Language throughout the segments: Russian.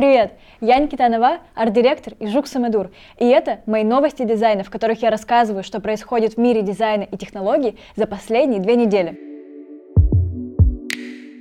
Привет, я Никита Нова, арт-директор и Жук Самедур. И это мои новости дизайна, в которых я рассказываю, что происходит в мире дизайна и технологий за последние две недели.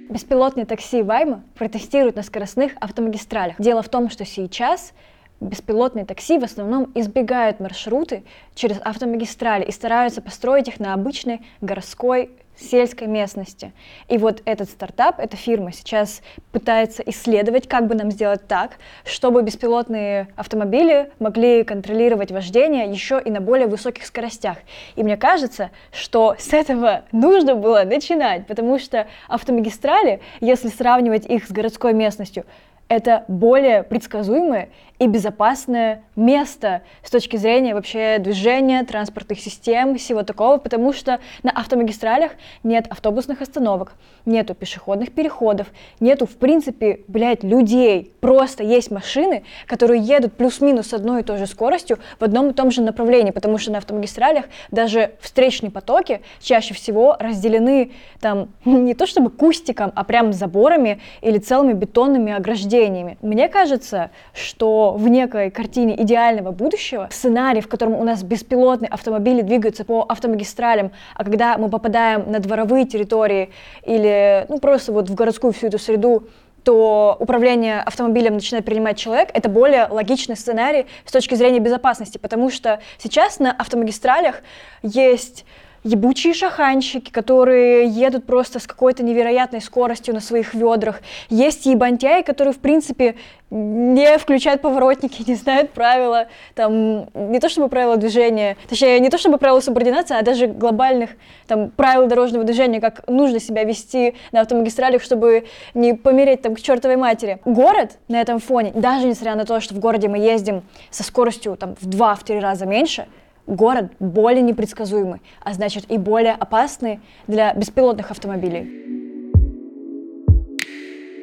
Беспилотные такси Вайма протестируют на скоростных автомагистралях. Дело в том, что сейчас беспилотные такси в основном избегают маршруты через автомагистрали и стараются построить их на обычной городской сельской местности. И вот этот стартап, эта фирма сейчас пытается исследовать, как бы нам сделать так, чтобы беспилотные автомобили могли контролировать вождение еще и на более высоких скоростях. И мне кажется, что с этого нужно было начинать, потому что автомагистрали, если сравнивать их с городской местностью, это более предсказуемое и безопасное место с точки зрения вообще движения, транспортных систем, всего такого, потому что на автомагистралях нет автобусных остановок, нету пешеходных переходов, нету, в принципе, блядь, людей. Просто есть машины, которые едут плюс-минус с одной и той же скоростью в одном и том же направлении, потому что на автомагистралях даже встречные потоки чаще всего разделены там не то чтобы кустиком, а прям заборами или целыми бетонными ограждениями. Мне кажется, что в некой картине идеального будущего, сценарий, в котором у нас беспилотные автомобили двигаются по автомагистралям, а когда мы попадаем на дворовые территории или ну, просто вот в городскую всю эту среду, то управление автомобилем начинает принимать человек, это более логичный сценарий с точки зрения безопасности, потому что сейчас на автомагистралях есть ебучие шаханщики, которые едут просто с какой-то невероятной скоростью на своих ведрах. Есть ебантяи, которые, в принципе, не включают поворотники, не знают правила, там, не то чтобы правила движения, точнее, не то чтобы правила субординации, а даже глобальных там, правил дорожного движения, как нужно себя вести на автомагистралях, чтобы не помереть там к чертовой матери. Город на этом фоне, даже несмотря на то, что в городе мы ездим со скоростью там, в два-три раза меньше, город более непредсказуемый, а значит и более опасный для беспилотных автомобилей.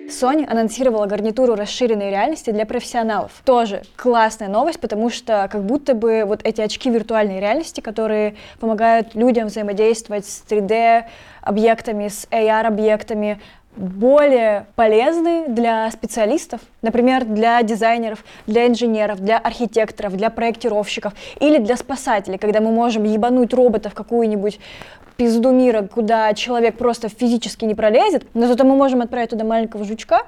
Sony анонсировала гарнитуру расширенной реальности для профессионалов. Тоже классная новость, потому что как будто бы вот эти очки виртуальной реальности, которые помогают людям взаимодействовать с 3D объектами, с AR объектами, более полезны для специалистов, например, для дизайнеров, для инженеров, для архитекторов, для проектировщиков или для спасателей, когда мы можем ебануть робота в какую-нибудь пизду мира, куда человек просто физически не пролезет, но зато мы можем отправить туда маленького жучка,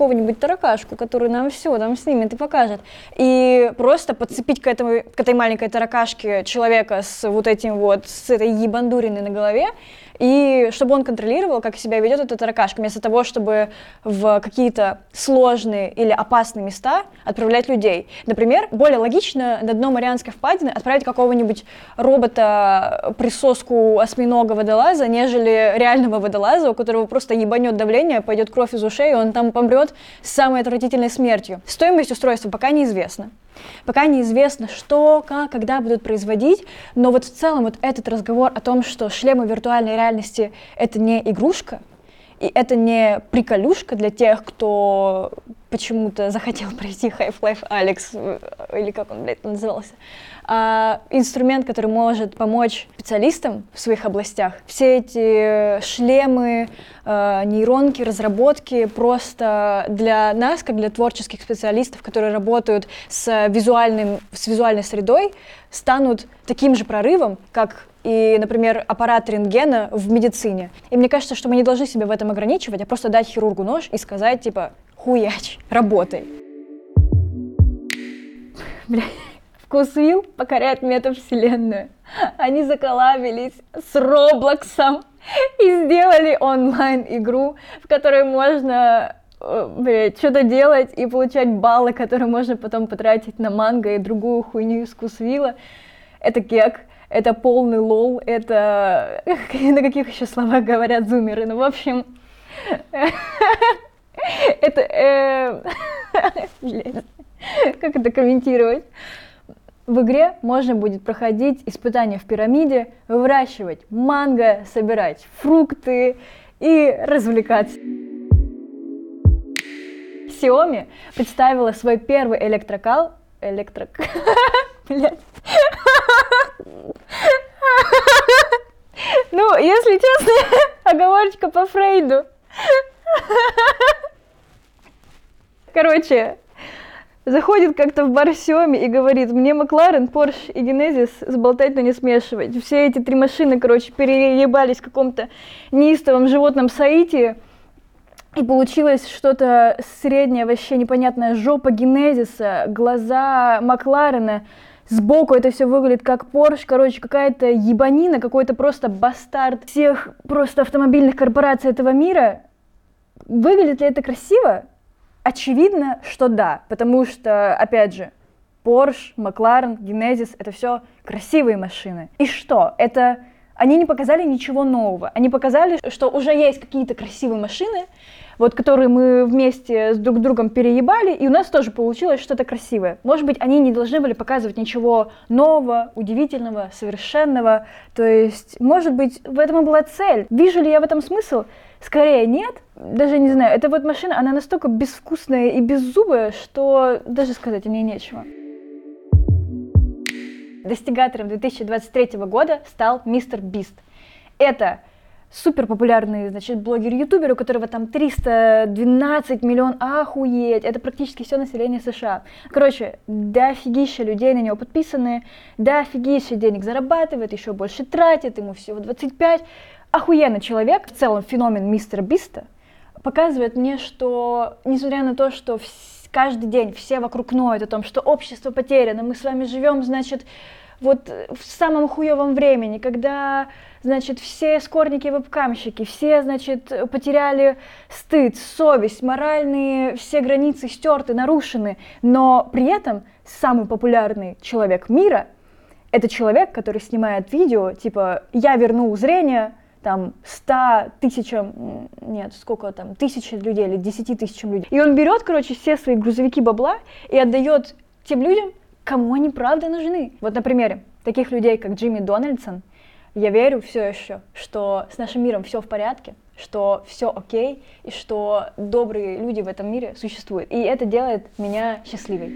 какого-нибудь таракашку, который нам все там снимет и покажет. И просто подцепить к, этому, к этой маленькой таракашке человека с вот этим вот, с этой ебандуриной на голове, и чтобы он контролировал, как себя ведет эта таракашка, вместо того, чтобы в какие-то сложные или опасные места отправлять людей. Например, более логично на дно Марианской впадины отправить какого-нибудь робота-присоску осьминога-водолаза, нежели реального водолаза, у которого просто ебанет давление, пойдет кровь из ушей, и он там помрет с самой отвратительной смертью. Стоимость устройства пока неизвестна. Пока неизвестно, что, как, когда будут производить, но вот в целом вот этот разговор о том, что шлемы виртуальной реальности — это не игрушка, и это не приколюшка для тех, кто почему-то захотел пройти Half-Life Alex, э, или как он, блядь, назывался, а, инструмент, который может помочь специалистам в своих областях. Все эти шлемы, а, нейронки, разработки просто для нас, как для творческих специалистов, которые работают с, визуальным, с визуальной средой, станут таким же прорывом, как и, например, аппарат рентгена в медицине. И мне кажется, что мы не должны себя в этом ограничивать, а просто дать хирургу нож и сказать, типа, хуяч, работай. Бля, вкусвилл покоряет метавселенную. Они заколабились с Роблоксом и сделали онлайн-игру, в которой можно э, что-то делать и получать баллы, которые можно потом потратить на манго и другую хуйню из Кусвилла. Это кек это полный лол, это... На каких еще словах говорят зумеры? Ну, в общем... Это... Э, как это комментировать? В игре можно будет проходить испытания в пирамиде, выращивать манго, собирать фрукты и развлекаться. Xiaomi представила свой первый электрокал... Электрок... Блять. Ну, если честно, оговорочка по Фрейду. Короче, заходит как-то в Барсеме и говорит, мне Макларен, Порш и Генезис сболтать, но не смешивать. Все эти три машины, короче, переебались в каком-то неистовом животном соитии, и получилось что-то среднее, вообще непонятное, жопа Генезиса, глаза Макларена, Сбоку это все выглядит как Porsche, короче, какая-то ебанина, какой-то просто бастард всех просто автомобильных корпораций этого мира. Выглядит ли это красиво? Очевидно, что да, потому что, опять же, Porsche, McLaren, Genesis — это все красивые машины. И что? Это они не показали ничего нового. Они показали, что уже есть какие-то красивые машины, вот которые мы вместе с друг другом переебали, и у нас тоже получилось что-то красивое. Может быть, они не должны были показывать ничего нового, удивительного, совершенного. То есть, может быть, в этом и была цель. Вижу ли я в этом смысл? Скорее нет. Даже не знаю, эта вот машина, она настолько безвкусная и беззубая, что даже сказать о ней нечего. Достигатором 2023 года стал Мистер Бист. Это супер популярный, значит, блогер-ютубер, у которого там 312 миллион, охуеть, это практически все население США. Короче, дофигища людей на него подписаны, дофигища денег зарабатывает, еще больше тратит, ему всего 25. Охуенный человек, в целом феномен мистера Биста, показывает мне, что, несмотря на то, что каждый день все вокруг ноют о том, что общество потеряно, мы с вами живем, значит, вот в самом хуевом времени, когда, значит, все скорники вебкамщики, все, значит, потеряли стыд, совесть, моральные все границы стерты, нарушены, но при этом самый популярный человек мира — это человек, который снимает видео, типа «я вернул зрение», там, 100 тысячам, нет, сколько там, тысячи людей или 10 тысячам людей. И он берет, короче, все свои грузовики бабла и отдает тем людям, кому они правда нужны. Вот на примере таких людей, как Джимми Дональдсон, я верю все еще, что с нашим миром все в порядке, что все окей, и что добрые люди в этом мире существуют. И это делает меня счастливой.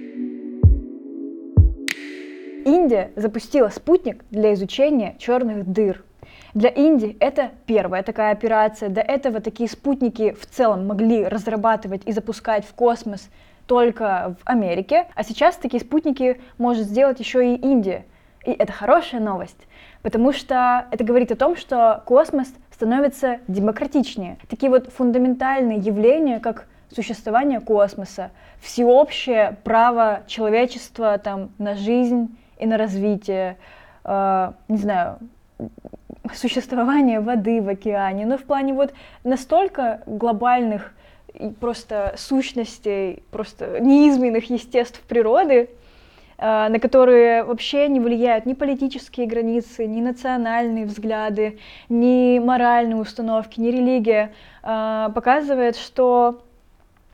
Индия запустила спутник для изучения черных дыр. Для Индии это первая такая операция. До этого такие спутники в целом могли разрабатывать и запускать в космос только в Америке, а сейчас такие спутники может сделать еще и Индия. И это хорошая новость, потому что это говорит о том, что космос становится демократичнее. Такие вот фундаментальные явления, как существование космоса, всеобщее право человечества там, на жизнь и на развитие, э, не знаю, существование воды в океане, но в плане вот настолько глобальных просто сущностей, просто неизменных естеств природы, а, на которые вообще не влияют ни политические границы, ни национальные взгляды, ни моральные установки, ни религия, а, показывает, что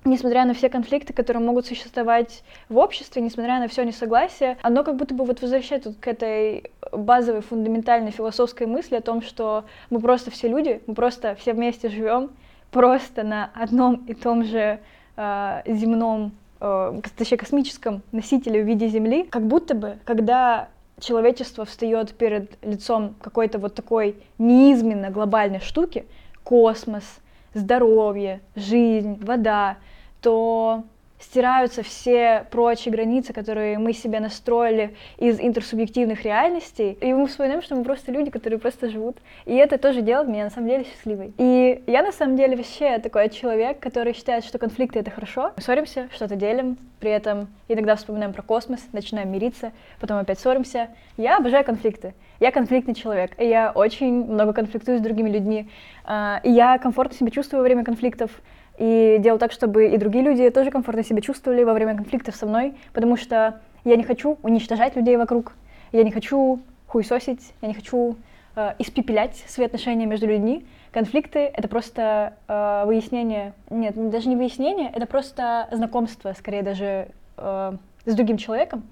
несмотря на все конфликты, которые могут существовать в обществе, несмотря на все несогласие, оно как будто бы вот возвращает вот к этой базовой фундаментальной философской мысли о том, что мы просто все люди, мы просто все вместе живем, просто на одном и том же э, земном, э, точнее космическом носителе в виде Земли, как будто бы, когда человечество встает перед лицом какой-то вот такой неизменно глобальной штуки, космос, здоровье, жизнь, вода, то стираются все прочие границы, которые мы себе настроили из интерсубъективных реальностей, и мы вспоминаем, что мы просто люди, которые просто живут. И это тоже делает меня на самом деле счастливой. И я на самом деле вообще такой человек, который считает, что конфликты — это хорошо. Мы ссоримся, что-то делим, при этом иногда вспоминаем про космос, начинаем мириться, потом опять ссоримся. Я обожаю конфликты. Я конфликтный человек, и я очень много конфликтую с другими людьми. А, и я комфортно себя чувствую во время конфликтов и делал так, чтобы и другие люди тоже комфортно себя чувствовали во время конфликтов со мной, потому что я не хочу уничтожать людей вокруг, я не хочу хуесосить, я не хочу э, испепелять свои отношения между людьми. Конфликты — это просто э, выяснение, нет, даже не выяснение, это просто знакомство, скорее даже э, с другим человеком.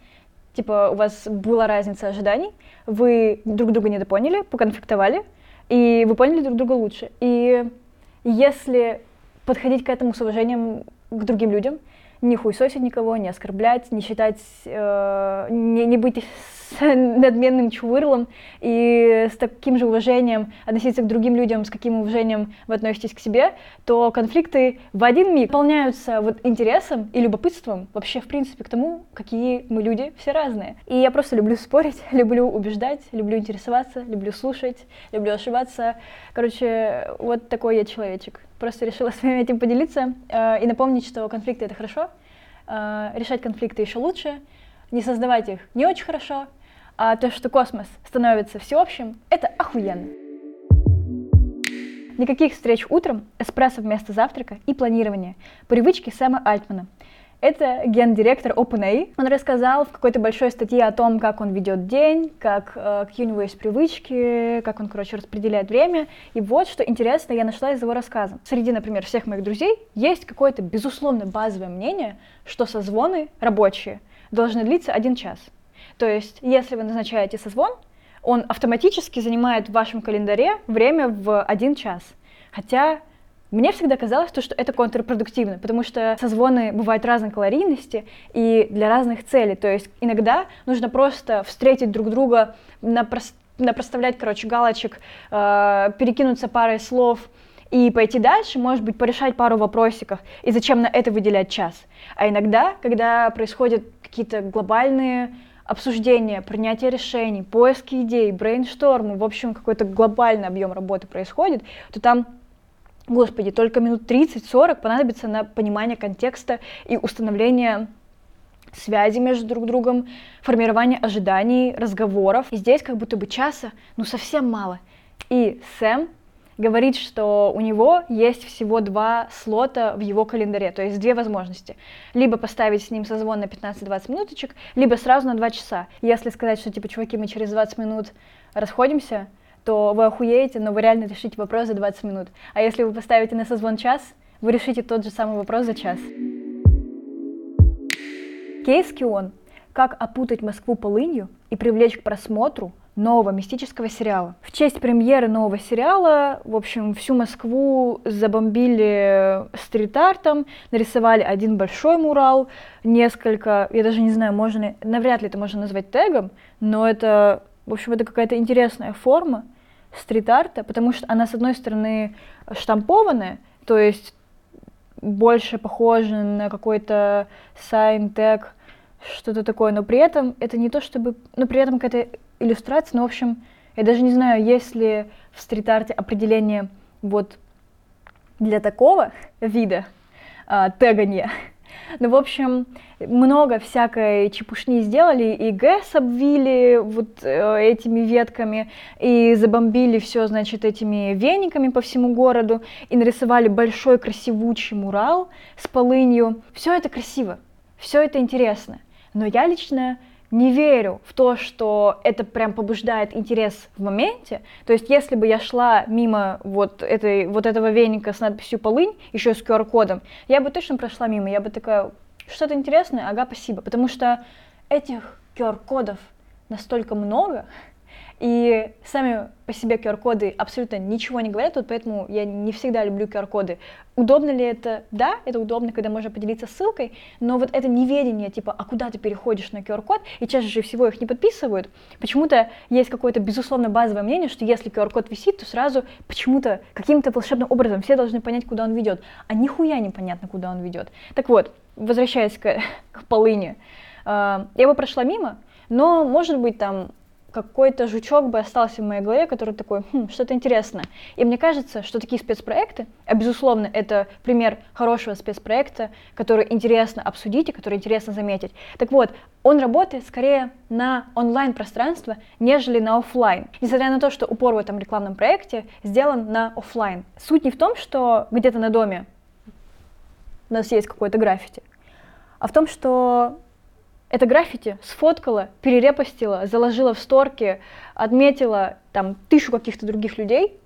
Типа у вас была разница ожиданий, вы друг друга недопоняли, поконфликтовали, и вы поняли друг друга лучше. И если подходить к этому с уважением к другим людям, не хуесосить никого, не оскорблять, не считать, э, не, не быть с надменным чувырлом и с таким же уважением относиться к другим людям, с каким уважением вы относитесь к себе, то конфликты в один миг выполняются вот интересом и любопытством вообще, в принципе, к тому, какие мы люди все разные. И я просто люблю спорить, люблю убеждать, люблю интересоваться, люблю слушать, люблю ошибаться. Короче, вот такой я человечек. Просто решила с вами этим поделиться э, и напомнить, что конфликты — это хорошо, э, решать конфликты еще лучше, не создавать их не очень хорошо, а то, что космос становится всеобщим, это охуенно. Никаких встреч утром, эспрессо вместо завтрака и планирования. Привычки Сэма Альтмана. Это гендиректор OpenAI. Он рассказал в какой-то большой статье о том, как он ведет день, как, э, какие у него есть привычки, как он, короче, распределяет время. И вот что интересно я нашла из его рассказа. Среди, например, всех моих друзей есть какое-то безусловно базовое мнение, что созвоны рабочие должны длиться один час. То есть, если вы назначаете созвон, он автоматически занимает в вашем календаре время в один час. Хотя мне всегда казалось, то, что это контрпродуктивно, потому что созвоны бывают разной калорийности и для разных целей. То есть иногда нужно просто встретить друг друга, напрос... напроставлять, короче, галочек, э, перекинуться парой слов и пойти дальше, может быть, порешать пару вопросиков, и зачем на это выделять час. А иногда, когда происходят какие-то глобальные обсуждения, принятие решений, поиски идей, брейнштормы, в общем, какой-то глобальный объем работы происходит, то там господи, только минут 30-40 понадобится на понимание контекста и установление связи между друг другом, формирование ожиданий, разговоров. И здесь как будто бы часа, ну, совсем мало. И Сэм говорит, что у него есть всего два слота в его календаре, то есть две возможности. Либо поставить с ним созвон на 15-20 минуточек, либо сразу на 2 часа. Если сказать, что типа, чуваки, мы через 20 минут расходимся, то вы охуеете, но вы реально решите вопрос за 20 минут. А если вы поставите на созвон час, вы решите тот же самый вопрос за час. Кейс Кион. Как опутать Москву полынью и привлечь к просмотру нового мистического сериала. В честь премьеры нового сериала, в общем, всю Москву забомбили стрит-артом, нарисовали один большой мурал, несколько, я даже не знаю, можно, навряд ли это можно назвать тегом, но это, в общем, это какая-то интересная форма стрит-арта, потому что она, с одной стороны, штампованная, то есть больше похожа на какой-то сайн-тег, что-то такое, но при этом это не то чтобы, но при этом какая-то иллюстрация, но, в общем, я даже не знаю, есть ли в стрит-арте определение вот для такого вида а, тегания. Ну, в общем, много всякой чепушни сделали, и ГЭС обвили вот э, этими ветками, и забомбили все, значит, этими вениками по всему городу, и нарисовали большой красивучий мурал с полынью. Все это красиво, все это интересно. Но я лично не верю в то, что это прям побуждает интерес в моменте. То есть, если бы я шла мимо вот, этой, вот этого веника с надписью «Полынь», еще с QR-кодом, я бы точно прошла мимо, я бы такая, что-то интересное, ага, спасибо. Потому что этих QR-кодов настолько много, и сами по себе QR-коды абсолютно ничего не говорят, вот поэтому я не всегда люблю QR-коды. Удобно ли это? Да, это удобно, когда можно поделиться ссылкой, но вот это неведение, типа, а куда ты переходишь на QR-код, и чаще всего их не подписывают, почему-то есть какое-то безусловно базовое мнение, что если QR-код висит, то сразу почему-то каким-то волшебным образом все должны понять, куда он ведет, а нихуя непонятно, куда он ведет. Так вот, возвращаясь к, к полыни, э, я бы прошла мимо, но, может быть, там какой-то жучок бы остался в моей голове, который такой, хм, что-то интересное. И мне кажется, что такие спецпроекты, а безусловно, это пример хорошего спецпроекта, который интересно обсудить и который интересно заметить. Так вот, он работает скорее на онлайн-пространство, нежели на офлайн. Несмотря на то, что упор в этом рекламном проекте сделан на офлайн. Суть не в том, что где-то на доме у нас есть какое-то граффити, а в том, что это граффити сфоткала, перерепостила, заложила в сторке, отметила там тысячу каких-то других людей.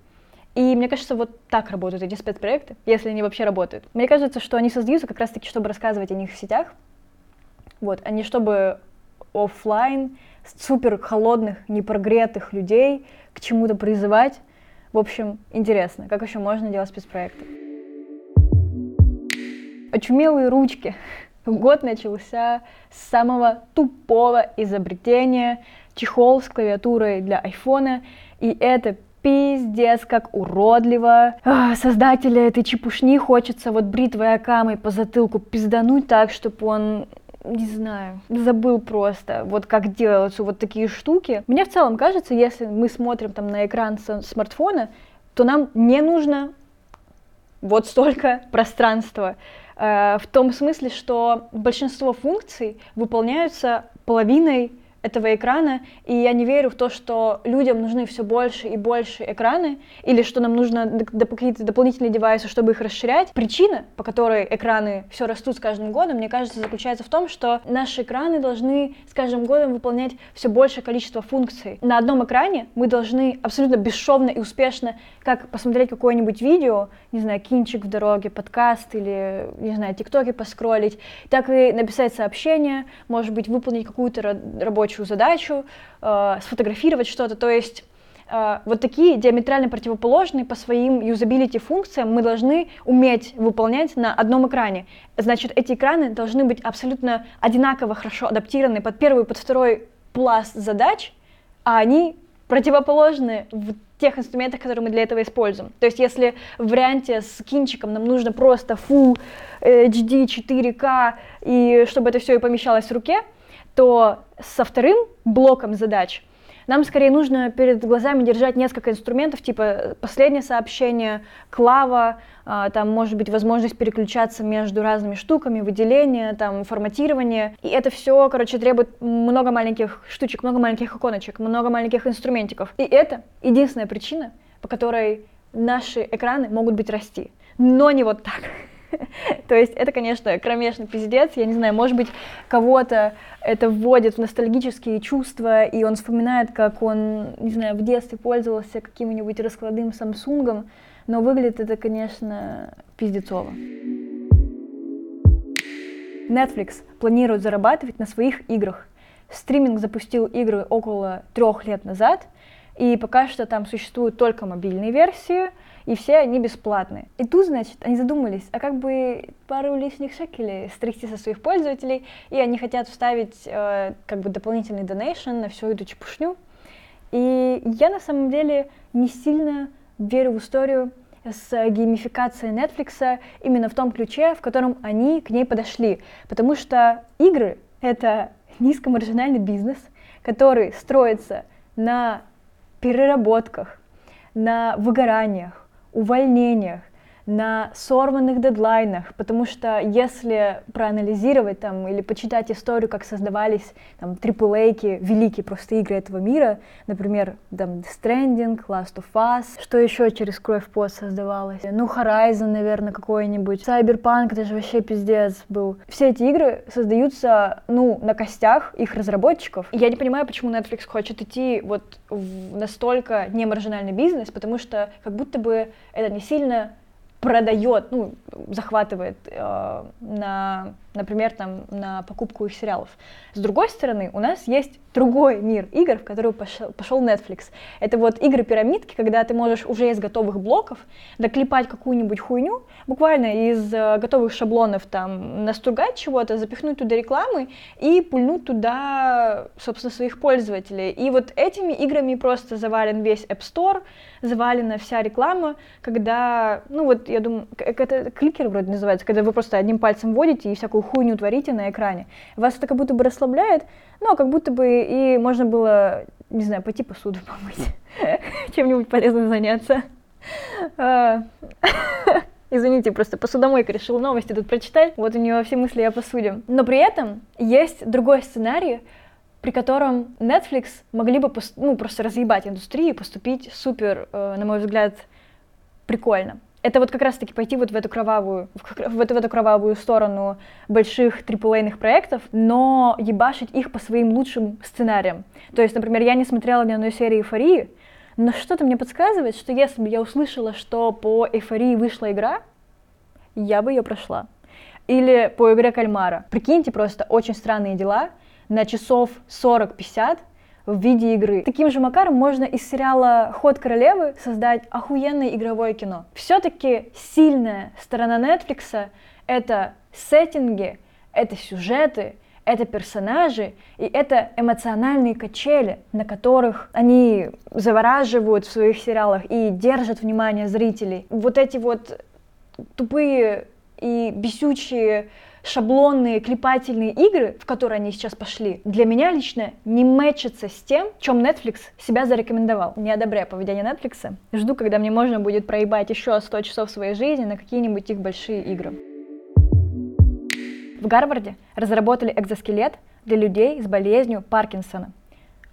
И мне кажется, вот так работают эти спецпроекты, если они вообще работают. Мне кажется, что они создаются как раз-таки, чтобы рассказывать о них в сетях, вот, а не чтобы офлайн супер холодных, непрогретых людей к чему-то призывать. В общем, интересно, как еще можно делать спецпроекты. Очумелые ручки. Год начался с самого тупого изобретения чехол с клавиатурой для айфона, и это пиздец, как уродливо. А, создателя этой чепушни хочется вот бритвой Акамой по затылку пиздануть так, чтобы он не знаю, забыл просто, вот как делаются вот такие штуки. Мне в целом кажется, если мы смотрим там на экран смартфона, то нам не нужно вот столько пространства. Э, в том смысле, что большинство функций выполняются половиной этого экрана, и я не верю в то, что людям нужны все больше и больше экраны, или что нам нужно какие-то дополнительные девайсы, чтобы их расширять. Причина, по которой экраны все растут с каждым годом, мне кажется, заключается в том, что наши экраны должны с каждым годом выполнять все большее количество функций. На одном экране мы должны абсолютно бесшовно и успешно как посмотреть какое-нибудь видео, не знаю, кинчик в дороге, подкаст или, не знаю, тиктоки поскролить, так и написать сообщение, может быть, выполнить какую-то рабочую рабочую задачу, э, сфотографировать что-то. То есть э, вот такие диаметрально противоположные по своим юзабилити функциям мы должны уметь выполнять на одном экране. Значит, эти экраны должны быть абсолютно одинаково хорошо адаптированы под первый под второй пласт задач, а они противоположны в тех инструментах, которые мы для этого используем. То есть если в варианте с кинчиком нам нужно просто Full HD 4K, и чтобы это все и помещалось в руке, то со вторым блоком задач нам скорее нужно перед глазами держать несколько инструментов, типа последнее сообщение, клава, а, там может быть возможность переключаться между разными штуками, выделение, там форматирование. И это все, короче, требует много маленьких штучек, много маленьких иконочек, много маленьких инструментиков. И это единственная причина, по которой наши экраны могут быть расти. Но не вот так. То есть это, конечно, кромешный пиздец. Я не знаю, может быть, кого-то это вводит в ностальгические чувства, и он вспоминает, как он, не знаю, в детстве пользовался каким-нибудь раскладным Самсунгом, но выглядит это, конечно, пиздецово. Netflix планирует зарабатывать на своих играх. Стриминг запустил игры около трех лет назад, и пока что там существуют только мобильные версии — и все они бесплатные. И тут, значит, они задумались, а как бы пару лишних шекелей стрясти со своих пользователей, и они хотят вставить э, как бы дополнительный донейшн на всю эту чепушню. И я на самом деле не сильно верю в историю с геймификацией Netflix именно в том ключе, в котором они к ней подошли. Потому что игры — это низкомаржинальный бизнес, который строится на переработках, на выгораниях, увольнениях, на сорванных дедлайнах, потому что если проанализировать там или почитать историю, как создавались там AAA, великие просто игры этого мира, например, там The Stranding, Last of Us, что еще через Кровь Пот создавалось? Ну, Horizon, наверное, какой-нибудь, Cyberpunk, это же вообще пиздец был. Все эти игры создаются, ну, на костях их разработчиков. И я не понимаю, почему Netflix хочет идти вот в настолько немаржинальный бизнес, потому что как будто бы это не сильно продает, ну, захватывает э, на, например, там, на покупку их сериалов. С другой стороны, у нас есть другой мир игр, в который пошел, пошел Netflix. Это вот игры-пирамидки, когда ты можешь уже из готовых блоков доклепать какую-нибудь хуйню, буквально из э, готовых шаблонов там настругать чего-то, запихнуть туда рекламы и пульнуть туда, собственно, своих пользователей. И вот этими играми просто завален весь App Store, завалена вся реклама, когда, ну вот, я думаю, это кликер вроде называется, когда вы просто одним пальцем вводите и всякую хуйню творите на экране. Вас это как будто бы расслабляет, но как будто бы и можно было, не знаю, пойти посуду помыть, чем-нибудь полезным заняться. А, извините, просто посудомойка решила новости тут прочитать. Вот у нее все мысли о посуде. Но при этом есть другой сценарий, при котором Netflix могли бы ну, просто разъебать индустрию и поступить супер, э, на мой взгляд, прикольно. Это вот как раз-таки пойти вот в эту кровавую, в, эту, в эту кровавую сторону больших триплейных проектов, но ебашить их по своим лучшим сценариям. То есть, например, я не смотрела ни одной серии «Эйфории», но что-то мне подсказывает, что если бы я услышала, что по «Эйфории» вышла игра, я бы ее прошла. Или по игре «Кальмара». Прикиньте просто, очень странные дела — на часов 40-50 в виде игры. Таким же макаром можно из сериала «Ход королевы» создать охуенное игровое кино. Все-таки сильная сторона Netflix — это сеттинги, это сюжеты, это персонажи и это эмоциональные качели, на которых они завораживают в своих сериалах и держат внимание зрителей. Вот эти вот тупые и бесючие шаблонные клепательные игры, в которые они сейчас пошли, для меня лично не мэчатся с тем, чем Netflix себя зарекомендовал. Не одобряю поведение Netflix. Жду, когда мне можно будет проебать еще 100 часов своей жизни на какие-нибудь их большие игры. В Гарварде разработали экзоскелет для людей с болезнью Паркинсона.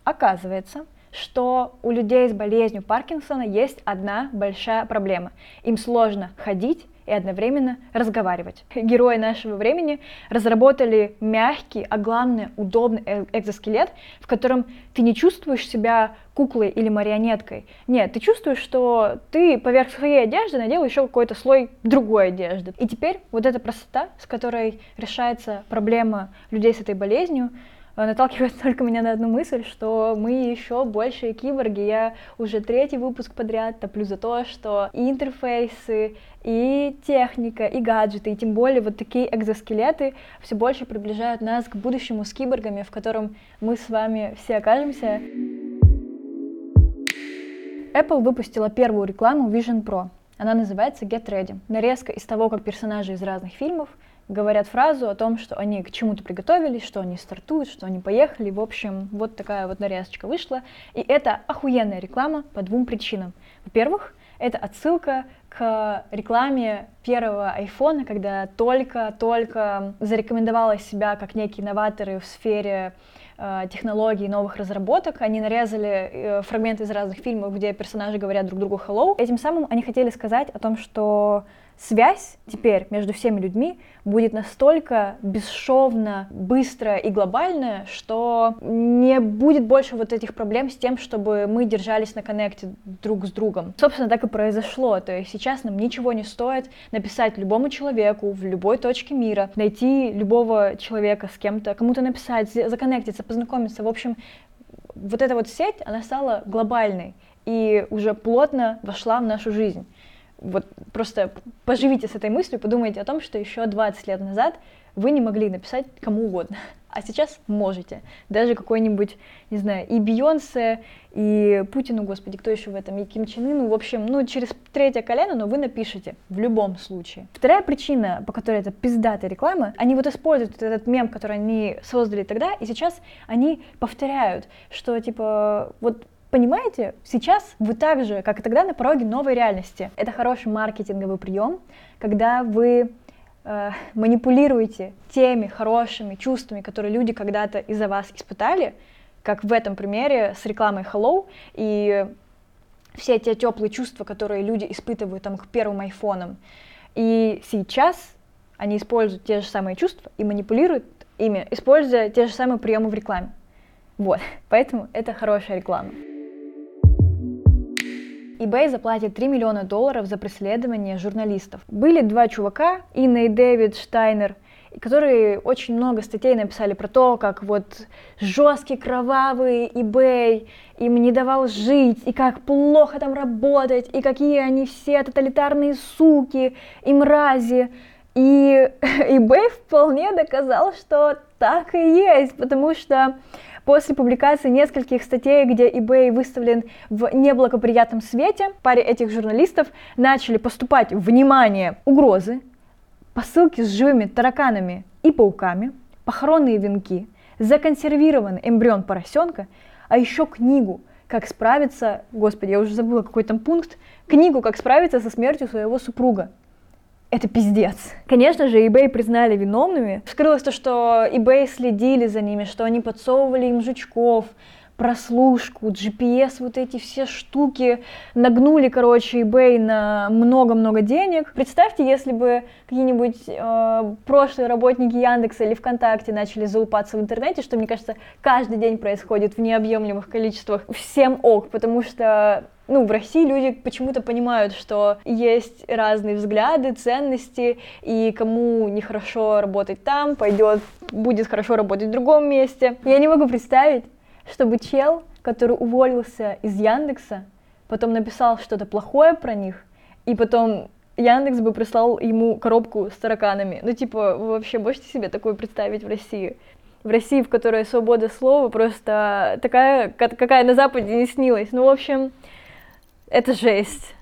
Оказывается, что у людей с болезнью Паркинсона есть одна большая проблема. Им сложно ходить и одновременно разговаривать. Герои нашего времени разработали мягкий, а главное удобный э, экзоскелет, в котором ты не чувствуешь себя куклой или марионеткой. Нет, ты чувствуешь, что ты поверх своей одежды надел еще какой-то слой другой одежды. И теперь вот эта простота, с которой решается проблема людей с этой болезнью, наталкивает только меня на одну мысль, что мы еще большие киборги. Я уже третий выпуск подряд топлю за то, что и интерфейсы, и техника, и гаджеты, и тем более вот такие экзоскелеты все больше приближают нас к будущему с киборгами, в котором мы с вами все окажемся. Apple выпустила первую рекламу Vision Pro. Она называется Get Ready. Нарезка из того, как персонажи из разных фильмов говорят фразу о том, что они к чему-то приготовились, что они стартуют, что они поехали. В общем, вот такая вот нарезочка вышла. И это охуенная реклама по двум причинам. Во-первых, это отсылка к рекламе первого айфона, когда только-только зарекомендовала себя как некие новаторы в сфере э, технологий, новых разработок. Они нарезали э, фрагменты из разных фильмов, где персонажи говорят друг другу hello. Этим самым они хотели сказать о том, что связь теперь между всеми людьми будет настолько бесшовно, быстро и глобальная, что не будет больше вот этих проблем с тем, чтобы мы держались на коннекте друг с другом. Собственно, так и произошло. То есть сейчас нам ничего не стоит написать любому человеку в любой точке мира, найти любого человека с кем-то, кому-то написать, законнектиться, познакомиться. В общем, вот эта вот сеть, она стала глобальной и уже плотно вошла в нашу жизнь вот просто поживите с этой мыслью, подумайте о том, что еще 20 лет назад вы не могли написать кому угодно, а сейчас можете. Даже какой-нибудь, не знаю, и Бейонсе, и Путину, господи, кто еще в этом, и Ким Чен Ыну, в общем, ну, через третье колено, но вы напишете в любом случае. Вторая причина, по которой это пиздатая реклама, они вот используют этот мем, который они создали тогда, и сейчас они повторяют, что, типа, вот Понимаете, сейчас вы так же, как и тогда, на пороге новой реальности. Это хороший маркетинговый прием, когда вы э, манипулируете теми хорошими чувствами, которые люди когда-то из-за вас испытали, как в этом примере с рекламой Hello, и все те теплые чувства, которые люди испытывают там к первым айфонам. И сейчас они используют те же самые чувства и манипулируют ими, используя те же самые приемы в рекламе. Вот, поэтому это хорошая реклама eBay заплатит 3 миллиона долларов за преследование журналистов. Были два чувака, Инна и Дэвид Штайнер, которые очень много статей написали про то, как вот жесткий, кровавый eBay им не давал жить, и как плохо там работать, и какие они все тоталитарные суки и мрази. И eBay вполне доказал, что так и есть, потому что После публикации нескольких статей, где eBay выставлен в неблагоприятном свете, паре этих журналистов начали поступать, внимание, угрозы, посылки с живыми тараканами и пауками, похоронные венки, законсервированный эмбрион поросенка, а еще книгу «Как справиться», господи, я уже забыла какой там пункт, книгу «Как справиться со смертью своего супруга» это пиздец. Конечно же, eBay признали виновными. Вскрылось то, что eBay следили за ними, что они подсовывали им жучков, прослушку, GPS, вот эти все штуки, нагнули, короче, eBay на много-много денег. Представьте, если бы какие-нибудь э, прошлые работники Яндекса или ВКонтакте начали заупаться в интернете, что, мне кажется, каждый день происходит в необъемлемых количествах. Всем ок, потому что ну, в России люди почему-то понимают, что есть разные взгляды, ценности, и кому нехорошо работать там, пойдет, будет хорошо работать в другом месте. Я не могу представить, чтобы чел, который уволился из Яндекса, потом написал что-то плохое про них, и потом Яндекс бы прислал ему коробку с тараканами. Ну, типа, вы вообще можете себе такое представить в России? В России, в которой свобода слова просто такая, какая на Западе не снилась. Ну, в общем, это жесть.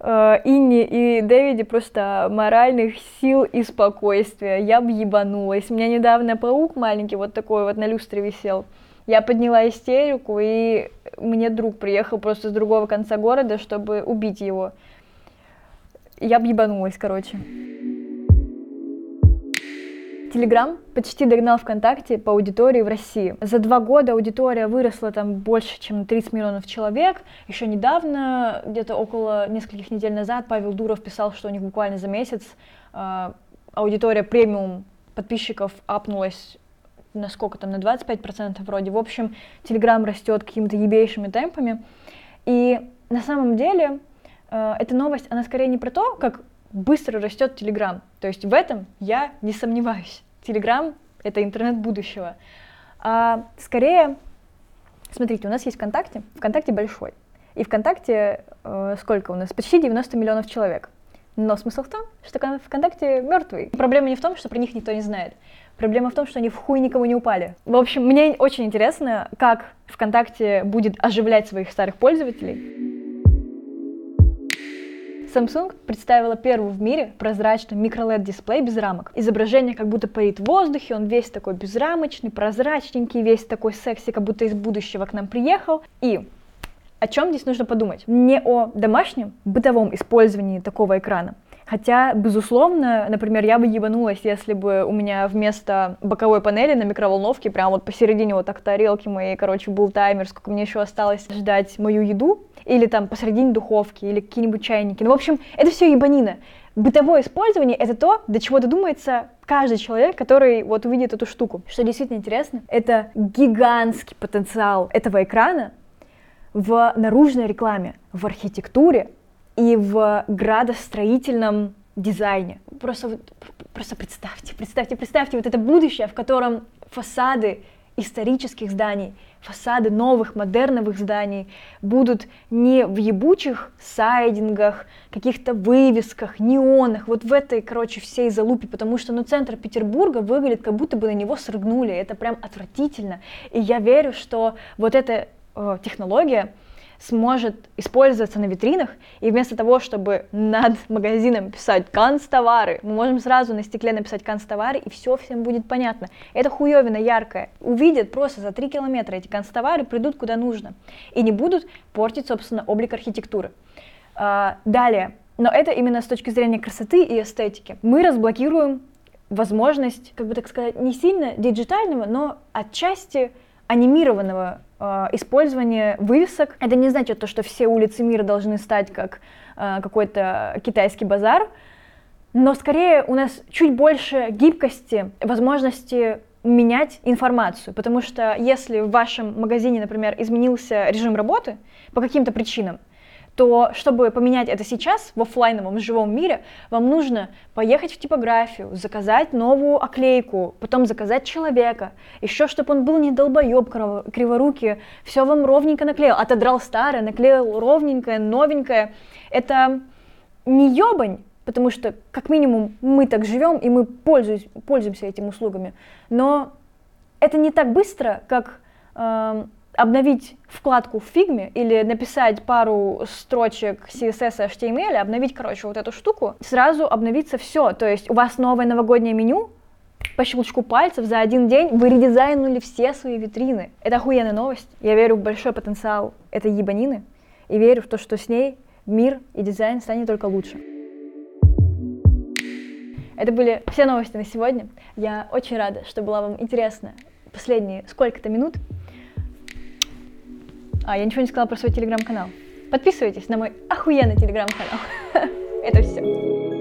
Э, Инни и Дэвиди просто моральных сил и спокойствия. Я бы ебанулась. У меня недавно паук маленький вот такой вот на люстре висел. Я подняла истерику, и мне друг приехал просто с другого конца города, чтобы убить его. Я ебанулась, короче. Телеграм почти догнал ВКонтакте по аудитории в России. За два года аудитория выросла там больше, чем на 30 миллионов человек. Еще недавно, где-то около нескольких недель назад, Павел Дуров писал, что у них буквально за месяц э, аудитория премиум подписчиков апнулась на сколько там, на 25% вроде. В общем, Телеграм растет какими-то ебейшими темпами. И на самом деле э, эта новость, она скорее не про то, как быстро растет Телеграм. То есть в этом я не сомневаюсь. Телеграм — это интернет будущего. А скорее, смотрите, у нас есть ВКонтакте, ВКонтакте большой. И ВКонтакте э, сколько у нас? Почти 90 миллионов человек. Но смысл в том, что ВКонтакте мертвый. Проблема не в том, что про них никто не знает. Проблема в том, что они в хуй никому не упали. В общем, мне очень интересно, как ВКонтакте будет оживлять своих старых пользователей. Samsung представила первый в мире прозрачный микро-LED-дисплей без рамок. Изображение как будто парит в воздухе, он весь такой безрамочный, прозрачненький, весь такой секси, как будто из будущего к нам приехал. И о чем здесь нужно подумать? Не о домашнем, бытовом использовании такого экрана, Хотя, безусловно, например, я бы ебанулась, если бы у меня вместо боковой панели на микроволновке, прям вот посередине вот так тарелки моей, короче, был таймер, сколько мне еще осталось ждать мою еду, или там посередине духовки, или какие-нибудь чайники. Ну, в общем, это все ебанина. Бытовое использование — это то, до чего додумается каждый человек, который вот увидит эту штуку. Что действительно интересно, это гигантский потенциал этого экрана в наружной рекламе, в архитектуре, и в градостроительном дизайне. Просто, просто представьте, представьте, представьте вот это будущее, в котором фасады исторических зданий, фасады новых модерновых зданий будут не в ебучих сайдингах, каких-то вывесках, неонах, вот в этой, короче, всей залупе, потому что, ну, центр Петербурга выглядит, как будто бы на него срыгнули, это прям отвратительно, и я верю, что вот эта э, технология, сможет использоваться на витринах, и вместо того, чтобы над магазином писать «канцтовары», мы можем сразу на стекле написать «канцтовары», и все всем будет понятно. Это хуевина яркая. Увидят просто за 3 километра эти канцтовары, придут куда нужно, и не будут портить, собственно, облик архитектуры. А, далее, но это именно с точки зрения красоты и эстетики. Мы разблокируем возможность, как бы так сказать, не сильно диджитального, но отчасти анимированного э, использования вывесок. Это не значит то, что все улицы мира должны стать как э, какой-то китайский базар, но скорее у нас чуть больше гибкости, возможности менять информацию, потому что если в вашем магазине, например, изменился режим работы по каким-то причинам, то чтобы поменять это сейчас в офлайновом живом мире, вам нужно поехать в типографию, заказать новую оклейку, потом заказать человека, еще чтобы он был не долбоеб криворукий, все вам ровненько наклеил, отодрал старое, наклеил ровненькое, новенькое. Это не ебань, потому что как минимум мы так живем и мы пользуемся этими услугами, но это не так быстро, как э, обновить вкладку в фигме или написать пару строчек CSS HTML, обновить, короче, вот эту штуку, сразу обновится все. То есть у вас новое новогоднее меню, по щелчку пальцев за один день вы редизайнули все свои витрины. Это охуенная новость. Я верю в большой потенциал этой ебанины и верю в то, что с ней мир и дизайн станет только лучше. Это были все новости на сегодня. Я очень рада, что была вам интересна последние сколько-то минут. А, я ничего не сказала про свой телеграм-канал. Подписывайтесь на мой охуенный телеграм-канал. Это все.